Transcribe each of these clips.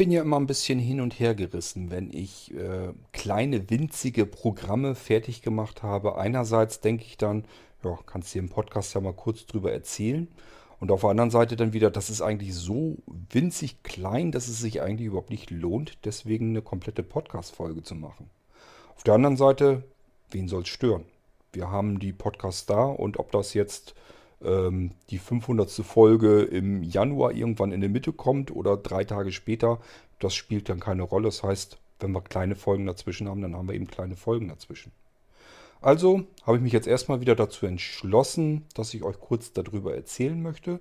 Bin ja immer ein bisschen hin und her gerissen, wenn ich äh, kleine winzige Programme fertig gemacht habe. Einerseits denke ich dann, ja, kannst du hier im Podcast ja mal kurz drüber erzählen. Und auf der anderen Seite dann wieder, das ist eigentlich so winzig klein, dass es sich eigentlich überhaupt nicht lohnt, deswegen eine komplette Podcast-Folge zu machen. Auf der anderen Seite, wen soll es stören? Wir haben die Podcasts da und ob das jetzt ähm, die 500. Folge im Januar irgendwann in der Mitte kommt oder drei Tage später, das spielt dann keine Rolle. Das heißt, wenn wir kleine Folgen dazwischen haben, dann haben wir eben kleine Folgen dazwischen. Also habe ich mich jetzt erstmal wieder dazu entschlossen, dass ich euch kurz darüber erzählen möchte.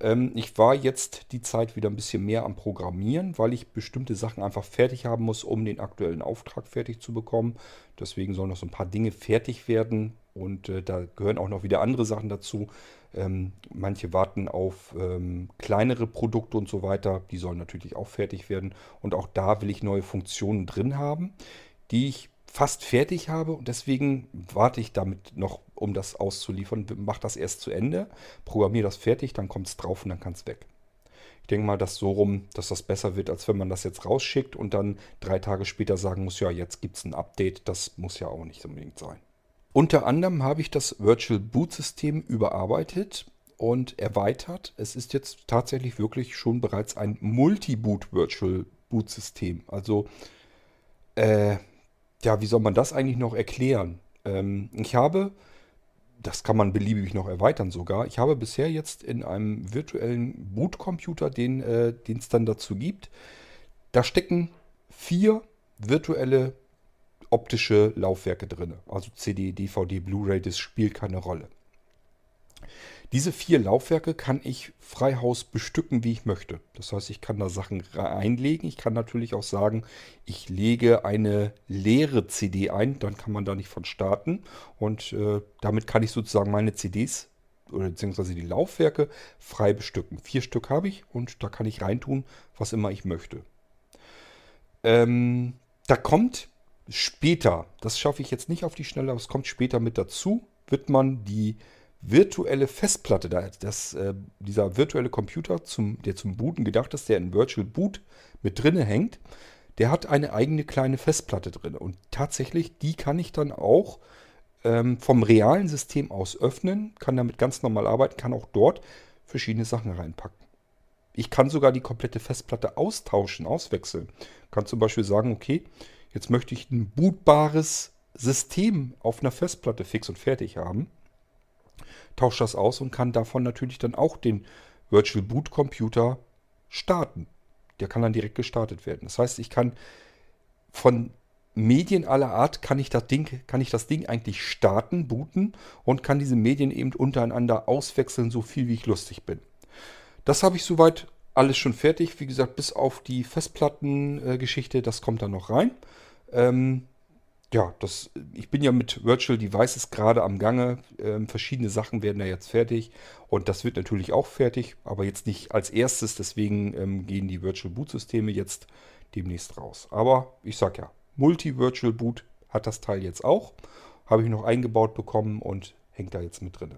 Ähm, ich war jetzt die Zeit wieder ein bisschen mehr am Programmieren, weil ich bestimmte Sachen einfach fertig haben muss, um den aktuellen Auftrag fertig zu bekommen. Deswegen sollen noch so ein paar Dinge fertig werden und äh, da gehören auch noch wieder andere Sachen dazu. Ähm, manche warten auf ähm, kleinere Produkte und so weiter. Die sollen natürlich auch fertig werden. Und auch da will ich neue Funktionen drin haben, die ich fast fertig habe und deswegen warte ich damit noch, um das auszuliefern. Mache das erst zu Ende, programmiere das fertig, dann kommt es drauf und dann kann es weg. Ich denke mal, dass so rum, dass das besser wird, als wenn man das jetzt rausschickt und dann drei Tage später sagen muss, ja, jetzt gibt es ein Update. Das muss ja auch nicht unbedingt sein. Unter anderem habe ich das Virtual Boot System überarbeitet und erweitert. Es ist jetzt tatsächlich wirklich schon bereits ein Multi-Boot Virtual Boot System. Also äh, ja, wie soll man das eigentlich noch erklären? Ähm, ich habe, das kann man beliebig noch erweitern sogar, ich habe bisher jetzt in einem virtuellen Bootcomputer, den äh, es dann dazu gibt, da stecken vier virtuelle optische Laufwerke drin. Also CD, DVD, Blu-ray, das spielt keine Rolle. Diese vier Laufwerke kann ich frei Haus bestücken, wie ich möchte. Das heißt, ich kann da Sachen reinlegen. Ich kann natürlich auch sagen, ich lege eine leere CD ein, dann kann man da nicht von starten. Und äh, damit kann ich sozusagen meine CDs oder beziehungsweise die Laufwerke frei bestücken. Vier Stück habe ich und da kann ich reintun, was immer ich möchte. Ähm, da kommt später, das schaffe ich jetzt nicht auf die Schnelle, aber es kommt später mit dazu, wird man die virtuelle Festplatte, das, äh, dieser virtuelle Computer, zum, der zum Booten gedacht ist, der in Virtual Boot mit drinne hängt, der hat eine eigene kleine Festplatte drin. Und tatsächlich, die kann ich dann auch ähm, vom realen System aus öffnen, kann damit ganz normal arbeiten, kann auch dort verschiedene Sachen reinpacken. Ich kann sogar die komplette Festplatte austauschen, auswechseln. Kann zum Beispiel sagen, okay, jetzt möchte ich ein bootbares System auf einer Festplatte fix und fertig haben tausche das aus und kann davon natürlich dann auch den Virtual Boot Computer starten. Der kann dann direkt gestartet werden. Das heißt, ich kann von Medien aller Art kann ich das Ding, kann ich das Ding eigentlich starten, booten und kann diese Medien eben untereinander auswechseln, so viel wie ich lustig bin. Das habe ich soweit alles schon fertig. Wie gesagt, bis auf die Festplattengeschichte, äh, das kommt dann noch rein. Ähm, ja, das, ich bin ja mit Virtual Devices gerade am Gange. Ähm, verschiedene Sachen werden da jetzt fertig. Und das wird natürlich auch fertig, aber jetzt nicht als erstes. Deswegen ähm, gehen die Virtual Boot Systeme jetzt demnächst raus. Aber ich sag ja, Multi-Virtual Boot hat das Teil jetzt auch. Habe ich noch eingebaut bekommen und hängt da jetzt mit drin.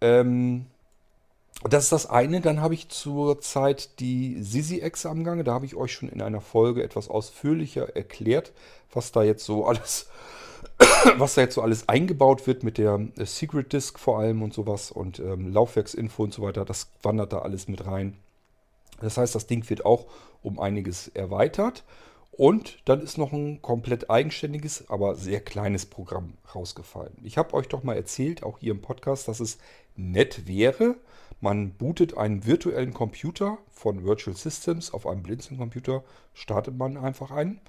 Ähm, das ist das eine. Dann habe ich zurzeit die Sisi-Exe am Gange. Da habe ich euch schon in einer Folge etwas ausführlicher erklärt, was da jetzt so alles, was da jetzt so alles eingebaut wird mit der äh, Secret Disk vor allem und sowas und ähm, Laufwerksinfo und so weiter. Das wandert da alles mit rein. Das heißt, das Ding wird auch um einiges erweitert. Und dann ist noch ein komplett eigenständiges, aber sehr kleines Programm rausgefallen. Ich habe euch doch mal erzählt, auch hier im Podcast, dass es nett wäre, man bootet einen virtuellen Computer von Virtual Systems auf einem Blinzeln-Computer, startet man einfach ein.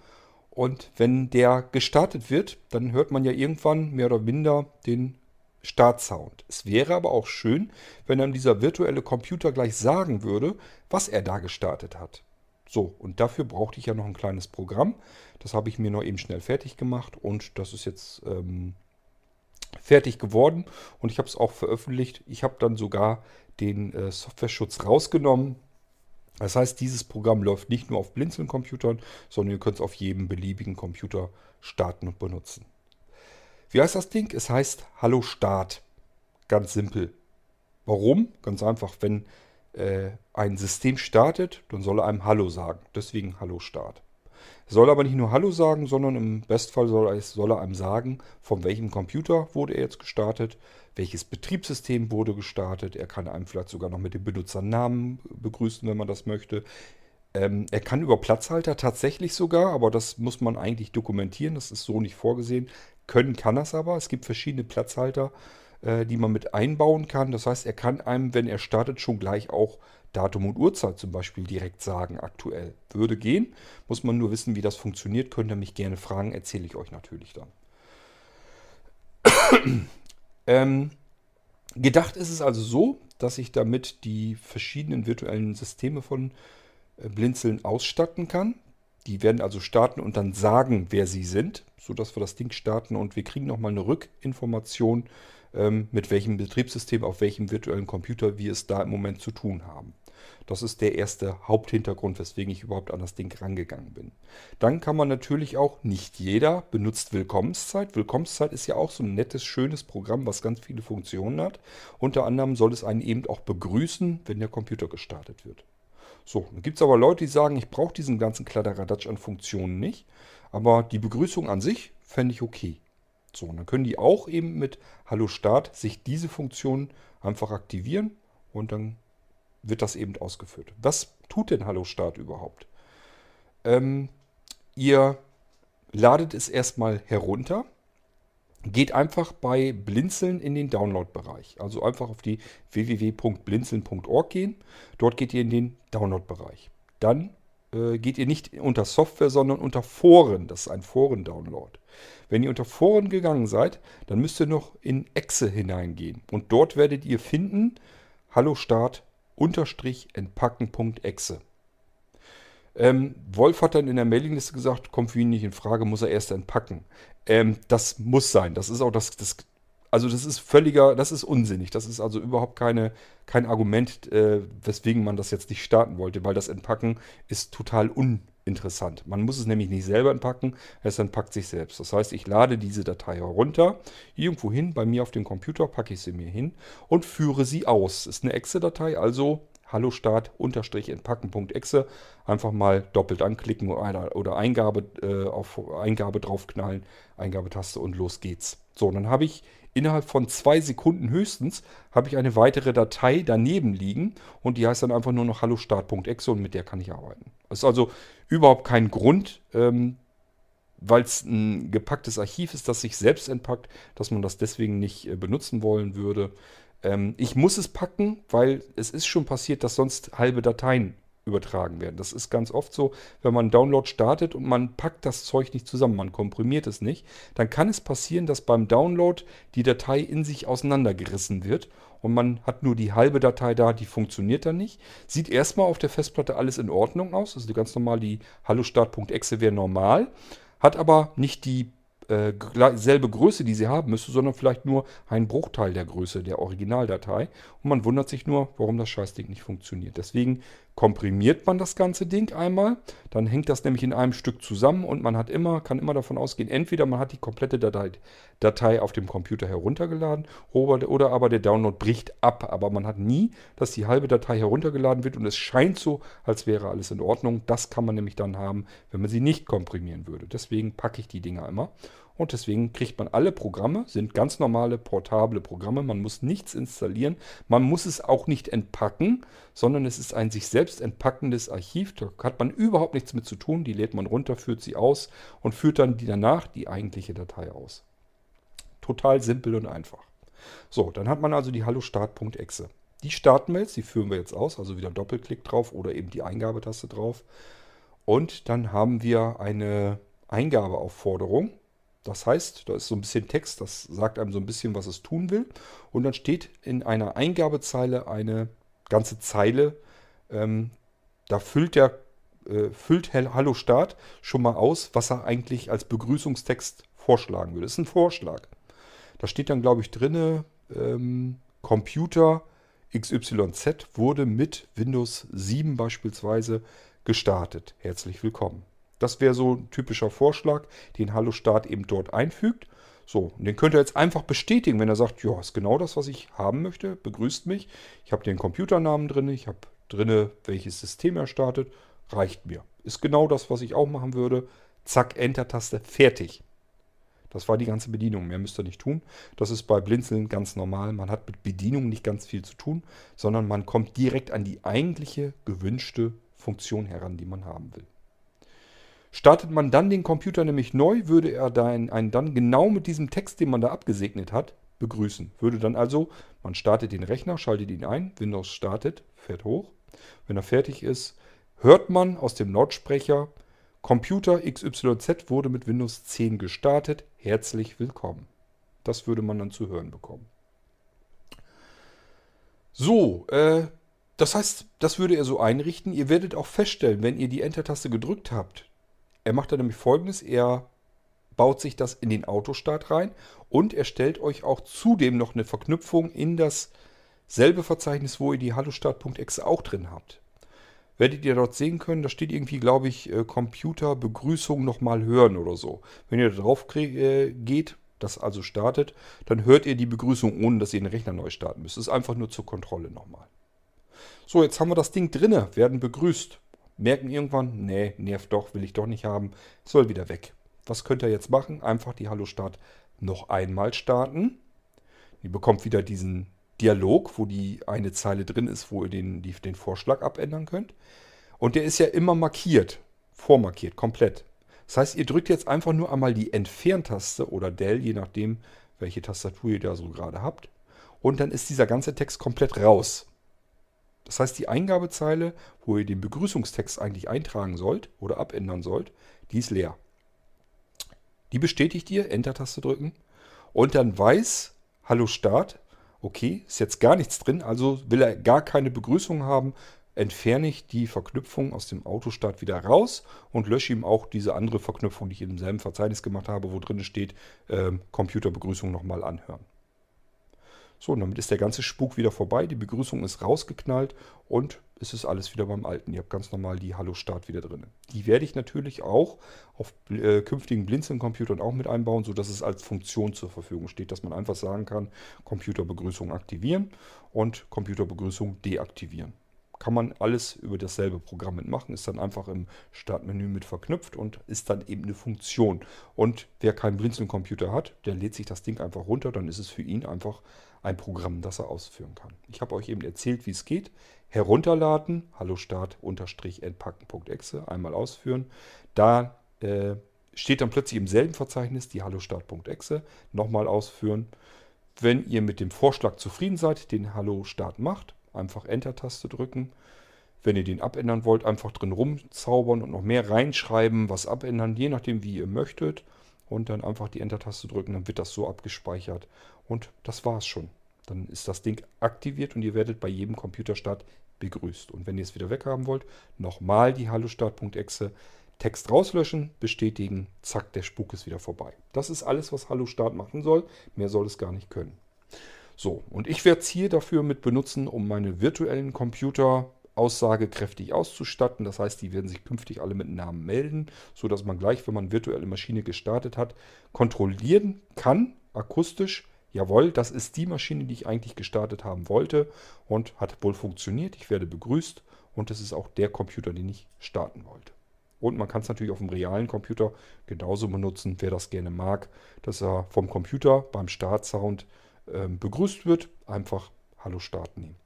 Und wenn der gestartet wird, dann hört man ja irgendwann mehr oder minder den Startsound. Es wäre aber auch schön, wenn dann dieser virtuelle Computer gleich sagen würde, was er da gestartet hat. So, und dafür brauchte ich ja noch ein kleines Programm. Das habe ich mir noch eben schnell fertig gemacht und das ist jetzt ähm, fertig geworden und ich habe es auch veröffentlicht. Ich habe dann sogar den äh, Softwareschutz rausgenommen. Das heißt, dieses Programm läuft nicht nur auf Blinzeln-Computern, sondern ihr könnt es auf jedem beliebigen Computer starten und benutzen. Wie heißt das Ding? Es heißt Hallo Start. Ganz simpel. Warum? Ganz einfach, wenn äh, ein System startet, dann soll er einem Hallo sagen. Deswegen Hallo Start. Er soll aber nicht nur Hallo sagen, sondern im Bestfall soll er, soll er einem sagen, von welchem Computer wurde er jetzt gestartet, welches Betriebssystem wurde gestartet. Er kann einem vielleicht sogar noch mit dem Benutzernamen begrüßen, wenn man das möchte. Ähm, er kann über Platzhalter tatsächlich sogar, aber das muss man eigentlich dokumentieren, das ist so nicht vorgesehen. Können kann das aber. Es gibt verschiedene Platzhalter, äh, die man mit einbauen kann. Das heißt, er kann einem, wenn er startet, schon gleich auch Datum und Uhrzeit zum Beispiel direkt sagen, aktuell. Würde gehen, muss man nur wissen, wie das funktioniert. Könnt ihr mich gerne fragen, erzähle ich euch natürlich dann. ähm, gedacht ist es also so, dass ich damit die verschiedenen virtuellen Systeme von äh, Blinzeln ausstatten kann. Die werden also starten und dann sagen, wer sie sind, sodass wir das Ding starten und wir kriegen nochmal eine Rückinformation, ähm, mit welchem Betriebssystem, auf welchem virtuellen Computer wir es da im Moment zu tun haben. Das ist der erste Haupthintergrund, weswegen ich überhaupt an das Ding rangegangen bin. Dann kann man natürlich auch, nicht jeder benutzt Willkommenszeit. Willkommenszeit ist ja auch so ein nettes, schönes Programm, was ganz viele Funktionen hat. Unter anderem soll es einen eben auch begrüßen, wenn der Computer gestartet wird. So, dann gibt es aber Leute, die sagen, ich brauche diesen ganzen Kladderadatsch an Funktionen nicht. Aber die Begrüßung an sich fände ich okay. So, und dann können die auch eben mit Hallo Start sich diese Funktion einfach aktivieren und dann wird das eben ausgeführt. Was tut denn Hallo Start überhaupt? Ähm, ihr ladet es erstmal herunter Geht einfach bei Blinzeln in den Download-Bereich. Also einfach auf die www.blinzeln.org gehen. Dort geht ihr in den Download-Bereich. Dann äh, geht ihr nicht unter Software, sondern unter Foren. Das ist ein Foren-Download. Wenn ihr unter Foren gegangen seid, dann müsst ihr noch in Exe hineingehen. Und dort werdet ihr finden, Hallo Start unterstrich entpacken.exe. Ähm, Wolf hat dann in der Mailingliste gesagt, kommt für ihn nicht in Frage, muss er erst entpacken. Ähm, das muss sein. Das ist auch das, das, also das ist völliger, das ist unsinnig. Das ist also überhaupt keine, kein Argument, äh, weswegen man das jetzt nicht starten wollte, weil das Entpacken ist total uninteressant. Man muss es nämlich nicht selber entpacken, es entpackt sich selbst. Das heißt, ich lade diese Datei herunter, irgendwo hin, bei mir auf dem Computer packe ich sie mir hin und führe sie aus. Ist eine Exe-Datei, also Hallo Start unterstrich entpacken.exe einfach mal doppelt anklicken oder, oder Eingabe äh, auf Eingabe draufknallen, Eingabetaste und los geht's. So, dann habe ich innerhalb von zwei Sekunden höchstens habe ich eine weitere Datei daneben liegen und die heißt dann einfach nur noch hallo start.exe und mit der kann ich arbeiten. Das ist also überhaupt kein Grund, ähm, weil es ein gepacktes Archiv ist, das sich selbst entpackt, dass man das deswegen nicht äh, benutzen wollen würde. Ähm, ich muss es packen, weil es ist schon passiert, dass sonst halbe Dateien übertragen werden. Das ist ganz oft so, wenn man einen Download startet und man packt das Zeug nicht zusammen, man komprimiert es nicht, dann kann es passieren, dass beim Download die Datei in sich auseinandergerissen wird und man hat nur die halbe Datei da, die funktioniert dann nicht. Sieht erstmal auf der Festplatte alles in Ordnung aus, also ganz normal die Hallo Start.exe wäre normal, hat aber nicht die äh, selbe Größe, die sie haben müsste, sondern vielleicht nur ein Bruchteil der Größe der Originaldatei. Und man wundert sich nur, warum das Scheißding nicht funktioniert. Deswegen komprimiert man das ganze Ding einmal, dann hängt das nämlich in einem Stück zusammen und man hat immer, kann immer davon ausgehen, entweder man hat die komplette Datei, Datei auf dem Computer heruntergeladen oder, aber der Download bricht ab. Aber man hat nie, dass die halbe Datei heruntergeladen wird und es scheint so, als wäre alles in Ordnung. Das kann man nämlich dann haben, wenn man sie nicht komprimieren würde. Deswegen packe ich die Dinger immer. Und deswegen kriegt man alle Programme, sind ganz normale portable Programme. Man muss nichts installieren. Man muss es auch nicht entpacken, sondern es ist ein sich selbst entpackendes Archiv. Da hat man überhaupt nichts mit zu tun. Die lädt man runter, führt sie aus und führt dann die danach die eigentliche Datei aus. Total simpel und einfach. So, dann hat man also die Hallo Start.exe. Die starten wir jetzt, die führen wir jetzt aus, also wieder Doppelklick drauf oder eben die Eingabetaste drauf. Und dann haben wir eine Eingabeaufforderung. Das heißt, da ist so ein bisschen Text, das sagt einem so ein bisschen, was es tun will. Und dann steht in einer Eingabezeile eine ganze Zeile. Ähm, da füllt der äh, füllt Hallo Start schon mal aus, was er eigentlich als Begrüßungstext vorschlagen würde. Das ist ein Vorschlag. Da steht dann, glaube ich, drin, ähm, Computer XYZ wurde mit Windows 7 beispielsweise gestartet. Herzlich willkommen. Das wäre so ein typischer Vorschlag, den Hallo Start eben dort einfügt. So, den könnt ihr jetzt einfach bestätigen, wenn er sagt, ja, ist genau das, was ich haben möchte, begrüßt mich. Ich habe den Computernamen drin, ich habe drinne, welches System er startet. Reicht mir. Ist genau das, was ich auch machen würde. Zack, Enter-Taste, fertig. Das war die ganze Bedienung. Mehr müsst ihr nicht tun. Das ist bei Blinzeln ganz normal. Man hat mit Bedienung nicht ganz viel zu tun, sondern man kommt direkt an die eigentliche gewünschte Funktion heran, die man haben will. Startet man dann den Computer nämlich neu, würde er einen dann genau mit diesem Text, den man da abgesegnet hat, begrüßen. Würde dann also, man startet den Rechner, schaltet ihn ein, Windows startet, fährt hoch. Wenn er fertig ist, hört man aus dem Lautsprecher, Computer XYZ wurde mit Windows 10 gestartet, herzlich willkommen. Das würde man dann zu hören bekommen. So, äh, das heißt, das würde er so einrichten. Ihr werdet auch feststellen, wenn ihr die Enter-Taste gedrückt habt, er macht dann nämlich folgendes, er baut sich das in den Autostart rein und er stellt euch auch zudem noch eine Verknüpfung in dasselbe Verzeichnis, wo ihr die hallostart.exe auch drin habt. Werdet ihr dort sehen können, da steht irgendwie, glaube ich, äh, Computerbegrüßung nochmal hören oder so. Wenn ihr da drauf äh, geht, das also startet, dann hört ihr die Begrüßung, ohne dass ihr den Rechner neu starten müsst. Das ist einfach nur zur Kontrolle nochmal. So, jetzt haben wir das Ding drinne, werden begrüßt merken irgendwann, nee, nervt doch, will ich doch nicht haben, soll wieder weg. Was könnt ihr jetzt machen? Einfach die Hallo Start noch einmal starten. Ihr bekommt wieder diesen Dialog, wo die eine Zeile drin ist, wo ihr den, die, den Vorschlag abändern könnt. Und der ist ja immer markiert, vormarkiert, komplett. Das heißt, ihr drückt jetzt einfach nur einmal die Entferntaste oder Del, je nachdem, welche Tastatur ihr da so gerade habt. Und dann ist dieser ganze Text komplett raus. Das heißt, die Eingabezeile, wo ihr den Begrüßungstext eigentlich eintragen sollt oder abändern sollt, die ist leer. Die bestätigt ihr, Enter-Taste drücken und dann weiß Hallo Start, okay, ist jetzt gar nichts drin, also will er gar keine Begrüßung haben, entferne ich die Verknüpfung aus dem Autostart wieder raus und lösche ihm auch diese andere Verknüpfung, die ich in demselben Verzeichnis gemacht habe, wo drin steht, äh, Computerbegrüßung nochmal anhören. So, und damit ist der ganze Spuk wieder vorbei. Die Begrüßung ist rausgeknallt und es ist alles wieder beim Alten. Ihr habt ganz normal die Hallo-Start wieder drin. Die werde ich natürlich auch auf äh, künftigen Blinzeln-Computern auch mit einbauen, sodass es als Funktion zur Verfügung steht, dass man einfach sagen kann, Computerbegrüßung aktivieren und Computerbegrüßung deaktivieren kann man alles über dasselbe Programm mitmachen, ist dann einfach im Startmenü mit verknüpft und ist dann eben eine Funktion. Und wer keinen Blinzeln-Computer hat, der lädt sich das Ding einfach runter, dann ist es für ihn einfach ein Programm, das er ausführen kann. Ich habe euch eben erzählt, wie es geht. Herunterladen, hallo start entpacken.exe, einmal ausführen. Da äh, steht dann plötzlich im selben Verzeichnis die hallo start.exe, nochmal ausführen. Wenn ihr mit dem Vorschlag zufrieden seid, den Hallo Start macht, einfach Enter-Taste drücken. Wenn ihr den abändern wollt, einfach drin rumzaubern und noch mehr reinschreiben, was abändern, je nachdem wie ihr möchtet. Und dann einfach die Enter-Taste drücken, dann wird das so abgespeichert. Und das war's schon. Dann ist das Ding aktiviert und ihr werdet bei jedem Computerstart begrüßt. Und wenn ihr es wieder weghaben wollt, nochmal die Hallo-Start.exe, Text rauslöschen, bestätigen, zack, der Spuk ist wieder vorbei. Das ist alles, was Hallo Start machen soll. Mehr soll es gar nicht können. So, und ich werde es hier dafür mit benutzen, um meine virtuellen Computer aussagekräftig auszustatten. Das heißt, die werden sich künftig alle mit Namen melden, sodass man gleich, wenn man virtuelle Maschine gestartet hat, kontrollieren kann, akustisch, jawohl, das ist die Maschine, die ich eigentlich gestartet haben wollte und hat wohl funktioniert. Ich werde begrüßt und es ist auch der Computer, den ich starten wollte. Und man kann es natürlich auf dem realen Computer genauso benutzen, wer das gerne mag, dass er vom Computer beim Startsound ähm, begrüßt wird, einfach Hallo Start nehmen.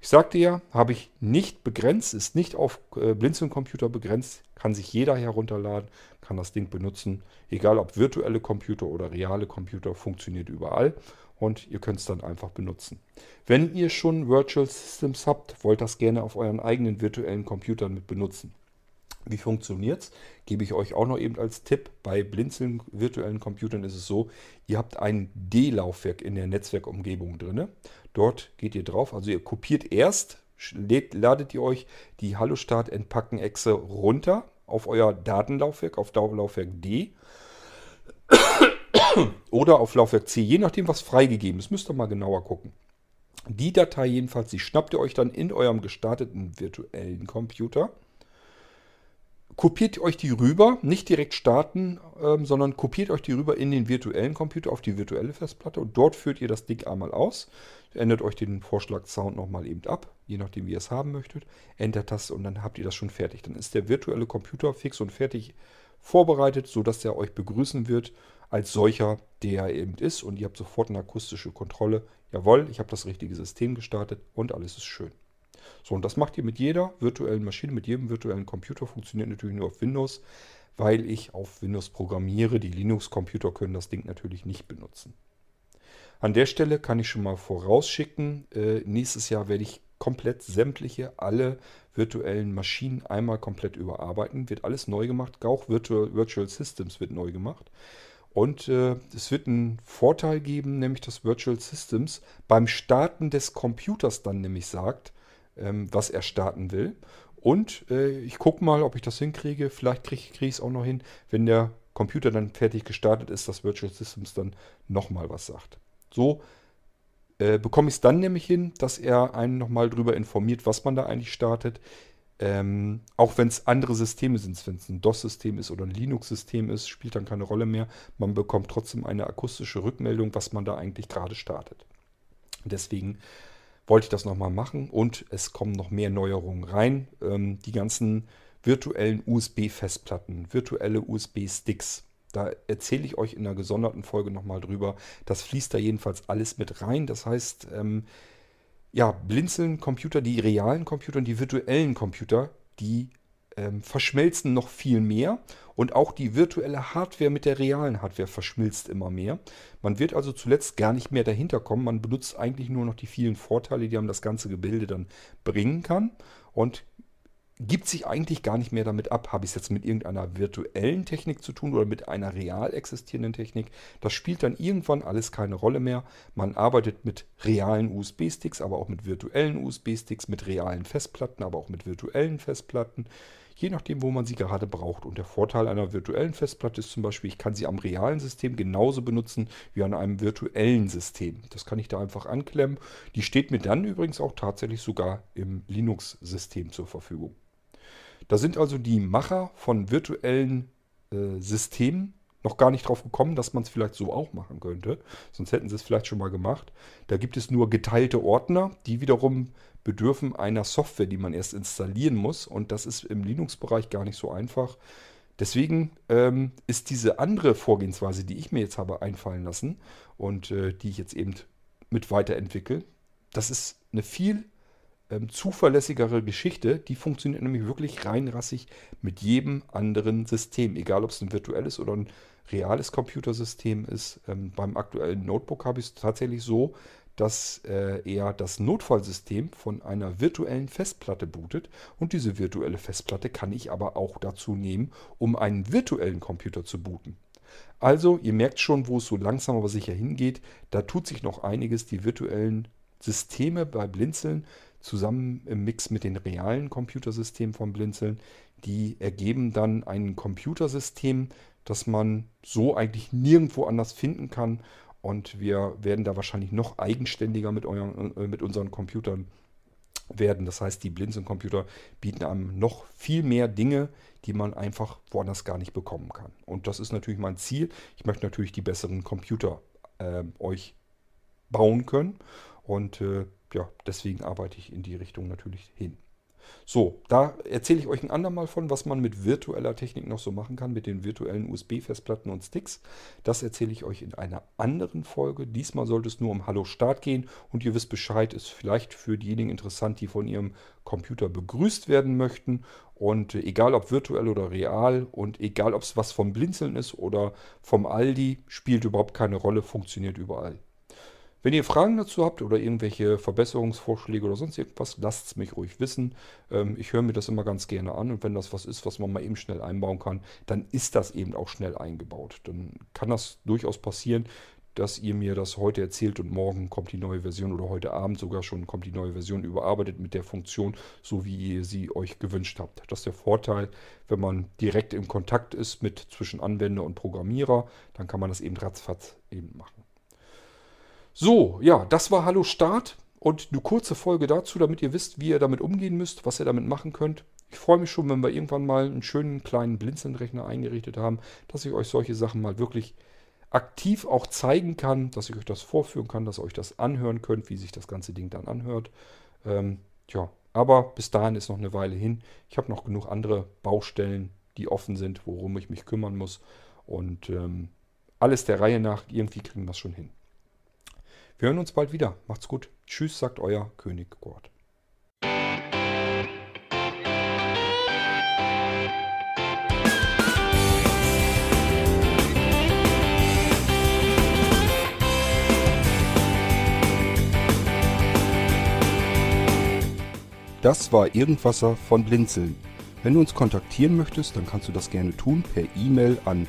Ich sagte ja, habe ich nicht begrenzt, ist nicht auf äh, Blinzeln-Computer begrenzt, kann sich jeder herunterladen, kann das Ding benutzen, egal ob virtuelle Computer oder reale Computer, funktioniert überall und ihr könnt es dann einfach benutzen. Wenn ihr schon Virtual Systems habt, wollt das gerne auf euren eigenen virtuellen Computern mit benutzen. Wie funktioniert es? Gebe ich euch auch noch eben als Tipp. Bei Blinzeln virtuellen Computern ist es so, ihr habt ein D-Laufwerk in der Netzwerkumgebung drin. Dort geht ihr drauf, also ihr kopiert erst, ladet ihr euch die Hallo Start Entpacken Exe runter auf euer Datenlaufwerk, auf Laufwerk D oder auf Laufwerk C, je nachdem was freigegeben ist. Müsst ihr mal genauer gucken. Die Datei jedenfalls, die schnappt ihr euch dann in eurem gestarteten virtuellen Computer kopiert euch die rüber, nicht direkt starten, ähm, sondern kopiert euch die rüber in den virtuellen Computer auf die virtuelle Festplatte und dort führt ihr das Ding einmal aus. Ändert euch den Vorschlag-Sound nochmal eben ab, je nachdem wie ihr es haben möchtet. Enter-Taste und dann habt ihr das schon fertig. Dann ist der virtuelle Computer fix und fertig vorbereitet, sodass er euch begrüßen wird als solcher, der er eben ist. Und ihr habt sofort eine akustische Kontrolle. Jawohl, ich habe das richtige System gestartet und alles ist schön. So, und das macht ihr mit jeder virtuellen Maschine, mit jedem virtuellen Computer. Funktioniert natürlich nur auf Windows, weil ich auf Windows programmiere. Die Linux-Computer können das Ding natürlich nicht benutzen. An der Stelle kann ich schon mal vorausschicken, äh, nächstes Jahr werde ich komplett sämtliche, alle virtuellen Maschinen einmal komplett überarbeiten. Wird alles neu gemacht. Auch Virtual, Virtual Systems wird neu gemacht. Und äh, es wird einen Vorteil geben, nämlich dass Virtual Systems beim Starten des Computers dann nämlich sagt, ähm, was er starten will. Und äh, ich gucke mal, ob ich das hinkriege. Vielleicht kriege krieg ich es auch noch hin, wenn der Computer dann fertig gestartet ist, dass Virtual Systems dann nochmal was sagt. So äh, bekomme ich es dann nämlich hin, dass er einen nochmal darüber informiert, was man da eigentlich startet. Ähm, auch wenn es andere Systeme sind, wenn es ein DOS-System ist oder ein Linux-System ist, spielt dann keine Rolle mehr. Man bekommt trotzdem eine akustische Rückmeldung, was man da eigentlich gerade startet. Deswegen wollte ich das nochmal machen und es kommen noch mehr Neuerungen rein. Ähm, die ganzen virtuellen USB-Festplatten, virtuelle USB-Sticks. Da erzähle ich euch in einer gesonderten Folge nochmal drüber. Das fließt da jedenfalls alles mit rein. Das heißt, ähm, ja, blinzeln Computer, die realen Computer und die virtuellen Computer, die ähm, verschmelzen noch viel mehr und auch die virtuelle Hardware mit der realen Hardware verschmilzt immer mehr. Man wird also zuletzt gar nicht mehr dahinter kommen. Man benutzt eigentlich nur noch die vielen Vorteile, die einem das ganze Gebilde dann bringen kann und gibt sich eigentlich gar nicht mehr damit ab, habe ich es jetzt mit irgendeiner virtuellen Technik zu tun oder mit einer real existierenden Technik. Das spielt dann irgendwann alles keine Rolle mehr. Man arbeitet mit realen USB-Sticks, aber auch mit virtuellen USB-Sticks, mit realen Festplatten, aber auch mit virtuellen Festplatten je nachdem, wo man sie gerade braucht. Und der Vorteil einer virtuellen Festplatte ist zum Beispiel, ich kann sie am realen System genauso benutzen wie an einem virtuellen System. Das kann ich da einfach anklemmen. Die steht mir dann übrigens auch tatsächlich sogar im Linux-System zur Verfügung. Da sind also die Macher von virtuellen äh, Systemen noch gar nicht drauf gekommen, dass man es vielleicht so auch machen könnte. Sonst hätten sie es vielleicht schon mal gemacht. Da gibt es nur geteilte Ordner, die wiederum bedürfen einer Software, die man erst installieren muss. Und das ist im Linux-Bereich gar nicht so einfach. Deswegen ähm, ist diese andere Vorgehensweise, die ich mir jetzt habe einfallen lassen und äh, die ich jetzt eben mit weiterentwickle, das ist eine viel ähm, zuverlässigere Geschichte. Die funktioniert nämlich wirklich reinrassig mit jedem anderen System, egal ob es ein virtuelles oder ein reales Computersystem ist. Ähm, beim aktuellen Notebook habe ich es tatsächlich so, dass äh, er das Notfallsystem von einer virtuellen Festplatte bootet und diese virtuelle Festplatte kann ich aber auch dazu nehmen, um einen virtuellen Computer zu booten. Also, ihr merkt schon, wo es so langsam aber sicher hingeht. Da tut sich noch einiges. Die virtuellen Systeme bei Blinzeln zusammen im Mix mit den realen Computersystemen von Blinzeln, die ergeben dann ein Computersystem, das man so eigentlich nirgendwo anders finden kann und wir werden da wahrscheinlich noch eigenständiger mit, euren, äh, mit unseren Computern werden. Das heißt, die Blinzeln-Computer bieten einem noch viel mehr Dinge, die man einfach woanders gar nicht bekommen kann. Und das ist natürlich mein Ziel. Ich möchte natürlich die besseren Computer äh, euch bauen können. Und äh, ja, deswegen arbeite ich in die Richtung natürlich hin. So, da erzähle ich euch ein andermal von, was man mit virtueller Technik noch so machen kann, mit den virtuellen USB-Festplatten und Sticks. Das erzähle ich euch in einer anderen Folge. Diesmal sollte es nur um Hallo Start gehen und ihr wisst Bescheid, ist vielleicht für diejenigen interessant, die von ihrem Computer begrüßt werden möchten. Und egal ob virtuell oder real und egal ob es was vom Blinzeln ist oder vom Aldi, spielt überhaupt keine Rolle, funktioniert überall. Wenn ihr Fragen dazu habt oder irgendwelche Verbesserungsvorschläge oder sonst irgendwas, lasst es mich ruhig wissen. Ähm, ich höre mir das immer ganz gerne an und wenn das was ist, was man mal eben schnell einbauen kann, dann ist das eben auch schnell eingebaut. Dann kann das durchaus passieren, dass ihr mir das heute erzählt und morgen kommt die neue Version oder heute Abend sogar schon kommt die neue Version überarbeitet mit der Funktion, so wie ihr sie euch gewünscht habt. Das ist der Vorteil, wenn man direkt im Kontakt ist mit zwischen Anwender und Programmierer, dann kann man das eben ratzfatz eben machen. So, ja, das war Hallo Start und eine kurze Folge dazu, damit ihr wisst, wie ihr damit umgehen müsst, was ihr damit machen könnt. Ich freue mich schon, wenn wir irgendwann mal einen schönen kleinen Blinzeln-Rechner eingerichtet haben, dass ich euch solche Sachen mal wirklich aktiv auch zeigen kann, dass ich euch das vorführen kann, dass ihr euch das anhören könnt, wie sich das ganze Ding dann anhört. Ähm, ja, aber bis dahin ist noch eine Weile hin. Ich habe noch genug andere Baustellen, die offen sind, worum ich mich kümmern muss. Und ähm, alles der Reihe nach, irgendwie kriegen wir es schon hin. Wir hören uns bald wieder. Macht's gut. Tschüss, sagt euer König Gord. Das war Irgendwasser von Blinzeln. Wenn du uns kontaktieren möchtest, dann kannst du das gerne tun per E-Mail an